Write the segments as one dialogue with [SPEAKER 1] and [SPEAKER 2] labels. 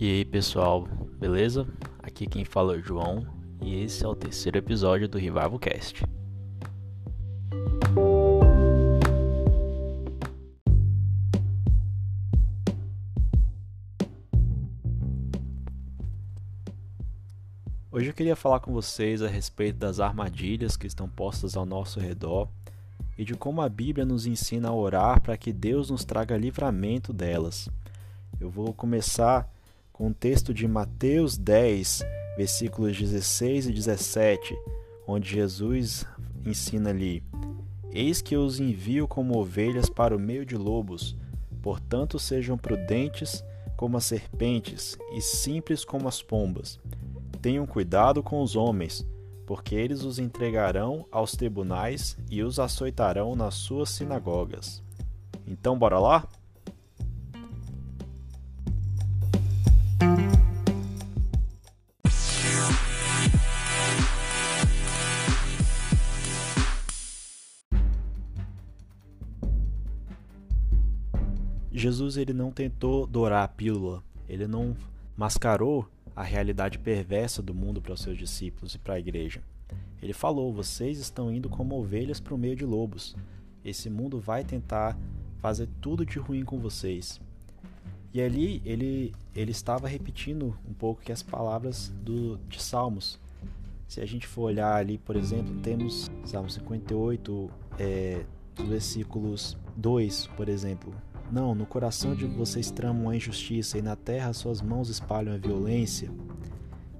[SPEAKER 1] E aí pessoal, beleza? Aqui quem fala é o João e esse é o terceiro episódio do Revival Cast. Hoje eu queria falar com vocês a respeito das armadilhas que estão postas ao nosso redor e de como a Bíblia nos ensina a orar para que Deus nos traga livramento delas. Eu vou começar com o texto de Mateus 10, versículos 16 e 17, onde Jesus ensina ali: Eis que eu os envio como ovelhas para o meio de lobos, portanto sejam prudentes como as serpentes e simples como as pombas. Tenham cuidado com os homens, porque eles os entregarão aos tribunais e os açoitarão nas suas sinagogas. Então, bora lá? Jesus ele não tentou dourar a pílula, ele não mascarou a realidade perversa do mundo para os seus discípulos e para a igreja. Ele falou: vocês estão indo como ovelhas para o meio de lobos. Esse mundo vai tentar fazer tudo de ruim com vocês. E ali ele, ele estava repetindo um pouco que as palavras do, de Salmos. Se a gente for olhar ali, por exemplo, temos Salmo 58, é, versículos 2, por exemplo, não, no coração de vocês tramam a injustiça e na terra suas mãos espalham a violência.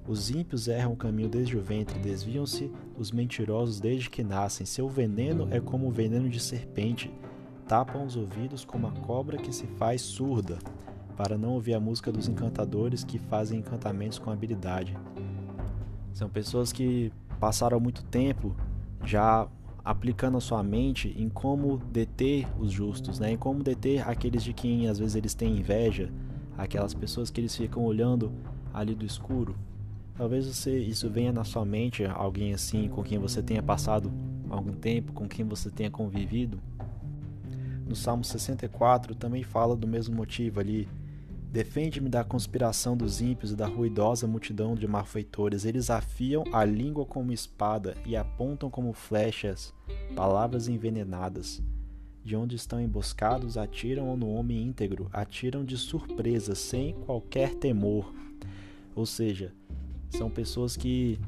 [SPEAKER 1] Os ímpios erram o caminho desde o ventre, desviam-se os mentirosos desde que nascem. Seu veneno é como o veneno de serpente, tapam os ouvidos como a cobra que se faz surda, para não ouvir a música dos encantadores que fazem encantamentos com habilidade. São pessoas que passaram muito tempo já aplicando a sua mente em como deter os justos, né? em como deter aqueles de quem às vezes eles têm inveja, aquelas pessoas que eles ficam olhando ali do escuro. Talvez você isso venha na sua mente, alguém assim com quem você tenha passado algum tempo, com quem você tenha convivido. No Salmo 64 também fala do mesmo motivo ali, Defende-me da conspiração dos ímpios e da ruidosa multidão de malfeitores. Eles afiam a língua como espada e apontam como flechas palavras envenenadas. De onde estão emboscados, atiram no homem íntegro, atiram de surpresa, sem qualquer temor. Ou seja, são pessoas que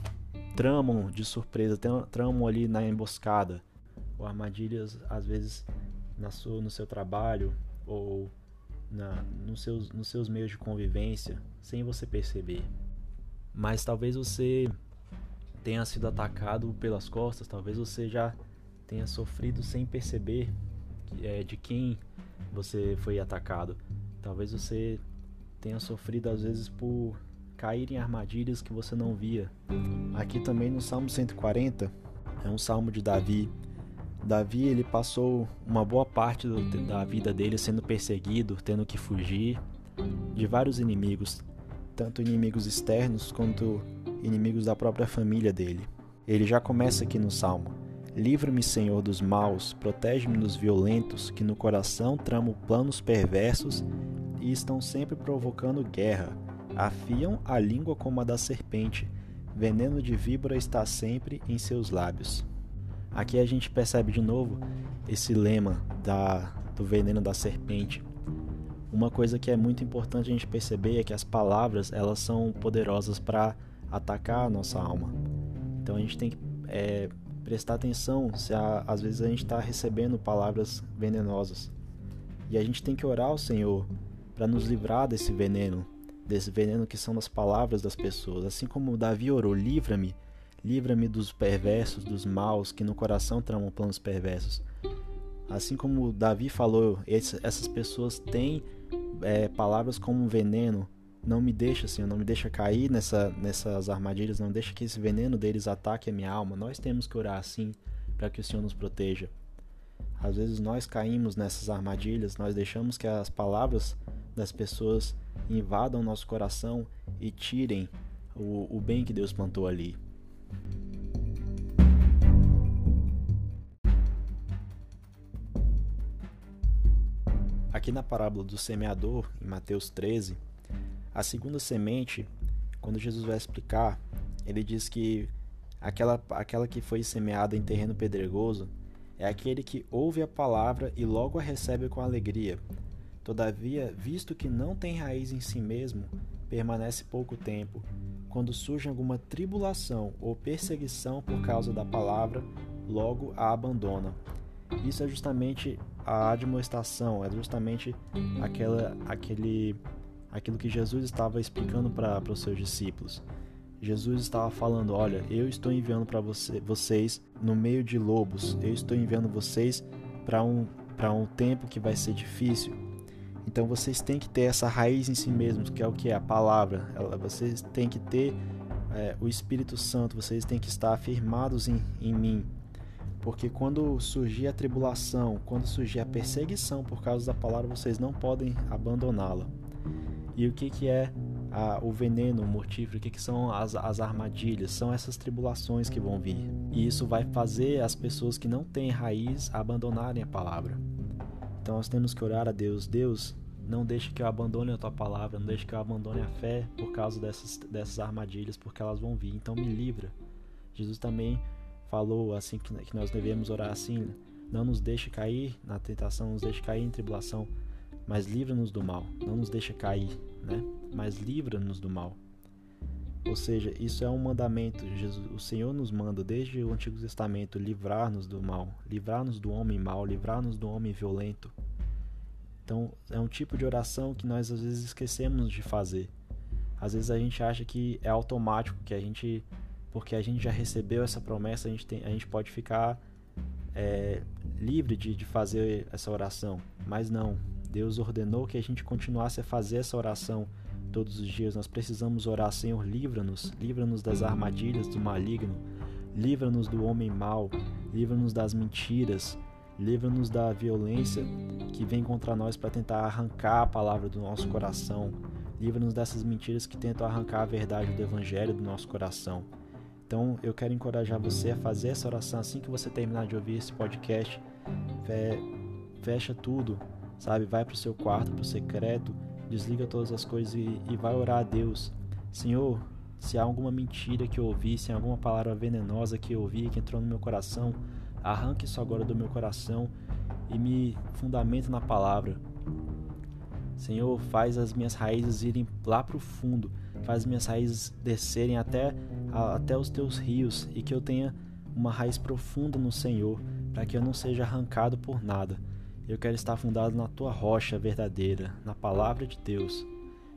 [SPEAKER 1] tramam de surpresa, tramam ali na emboscada, ou armadilhas, às vezes, no seu trabalho, ou na, nos, seus, nos seus meios de convivência sem você perceber. Mas talvez você tenha sido atacado pelas costas, talvez você já tenha sofrido sem perceber é, de quem você foi atacado. Talvez você tenha sofrido às vezes por cair em armadilhas que você não via. Aqui também no Salmo 140, é um salmo de Davi Davi ele passou uma boa parte do, da vida dele sendo perseguido, tendo que fugir de vários inimigos, tanto inimigos externos quanto inimigos da própria família dele. Ele já começa aqui no salmo: Livra-me, Senhor, dos maus, protege-me dos violentos, que no coração tramam planos perversos e estão sempre provocando guerra. Afiam a língua como a da serpente, veneno de víbora está sempre em seus lábios. Aqui a gente percebe de novo esse lema da, do veneno da serpente. Uma coisa que é muito importante a gente perceber é que as palavras elas são poderosas para atacar a nossa alma. Então a gente tem que é, prestar atenção se a, às vezes a gente está recebendo palavras venenosas. E a gente tem que orar ao Senhor para nos livrar desse veneno, desse veneno que são as palavras das pessoas. Assim como Davi orou, livra-me Livra-me dos perversos, dos maus, que no coração tramam planos perversos. Assim como Davi falou, essas pessoas têm é, palavras como veneno. Não me deixa, Senhor, não me deixa cair nessa, nessas armadilhas, não deixa que esse veneno deles ataque a minha alma. Nós temos que orar assim para que o Senhor nos proteja. Às vezes nós caímos nessas armadilhas, nós deixamos que as palavras das pessoas invadam nosso coração e tirem o, o bem que Deus plantou ali. Aqui na parábola do semeador, em Mateus 13, A segunda semente, quando Jesus vai explicar, ele diz que aquela, aquela que foi semeada em terreno pedregoso é aquele que ouve a palavra e logo a recebe com alegria. Todavia, visto que não tem raiz em si mesmo, permanece pouco tempo. Quando surge alguma tribulação ou perseguição por causa da palavra, logo a abandona. Isso é justamente a admoestação, é justamente aquela, aquele, aquilo que Jesus estava explicando para os seus discípulos. Jesus estava falando: Olha, eu estou enviando para você, vocês no meio de lobos, eu estou enviando vocês para um, um tempo que vai ser difícil. Então vocês têm que ter essa raiz em si mesmos, que é o que é a palavra. Vocês têm que ter é, o Espírito Santo, vocês têm que estar afirmados em, em mim. Porque quando surgir a tribulação, quando surgir a perseguição por causa da palavra, vocês não podem abandoná-la. E o que, que é a, o veneno mortífero? O que, que são as, as armadilhas? São essas tribulações que vão vir. E isso vai fazer as pessoas que não têm raiz abandonarem a palavra. Então nós temos que orar a Deus. Deus, não deixe que eu abandone a tua palavra, não deixe que eu abandone a fé por causa dessas, dessas armadilhas, porque elas vão vir. Então me livra. Jesus também falou assim que, nós devemos orar assim: não nos deixe cair na tentação, não nos deixe cair em tribulação, mas livra-nos do mal. Não nos deixe cair, né? Mas livra-nos do mal. Ou seja, isso é um mandamento. Jesus, o Senhor nos manda desde o Antigo Testamento livrar-nos do mal, livrar-nos do homem mau, livrar-nos do homem violento. Então, é um tipo de oração que nós às vezes esquecemos de fazer. Às vezes a gente acha que é automático, que a gente porque a gente já recebeu essa promessa, a gente, tem, a gente pode ficar é, livre de, de fazer essa oração. Mas não, Deus ordenou que a gente continuasse a fazer essa oração todos os dias. Nós precisamos orar, Senhor, livra-nos, livra-nos das armadilhas do maligno, livra-nos do homem mau, livra-nos das mentiras, livra-nos da violência que vem contra nós para tentar arrancar a palavra do nosso coração. Livra-nos dessas mentiras que tentam arrancar a verdade do evangelho do nosso coração. Então eu quero encorajar você a fazer essa oração assim que você terminar de ouvir esse podcast. Fecha tudo, sabe? Vai para o seu quarto, para o secreto, desliga todas as coisas e, e vai orar a Deus. Senhor, se há alguma mentira que eu ouvi, se há alguma palavra venenosa que eu ouvi, que entrou no meu coração, arranque isso agora do meu coração e me fundamenta na palavra. Senhor, faz as minhas raízes irem lá para o fundo, faz as minhas raízes descerem até até os teus rios e que eu tenha uma raiz profunda no Senhor, para que eu não seja arrancado por nada. Eu quero estar fundado na tua rocha verdadeira, na palavra de Deus,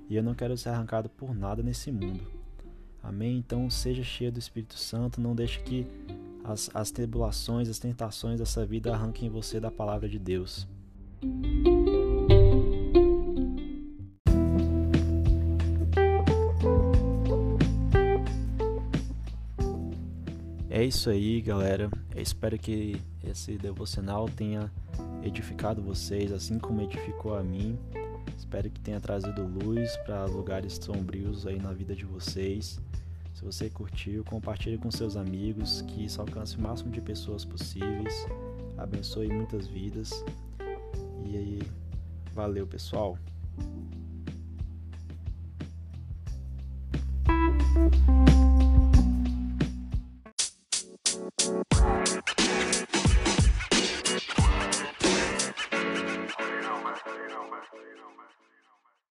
[SPEAKER 1] e eu não quero ser arrancado por nada nesse mundo. Amém? Então seja cheio do Espírito Santo, não deixe que as, as tribulações, as tentações dessa vida arranquem você da palavra de Deus. É isso aí, galera. Eu espero que esse devocional tenha edificado vocês, assim como edificou a mim. Espero que tenha trazido luz para lugares sombrios aí na vida de vocês. Se você curtiu, compartilhe com seus amigos, que isso alcance o máximo de pessoas possíveis. Abençoe muitas vidas. E aí, valeu, pessoal. Bye.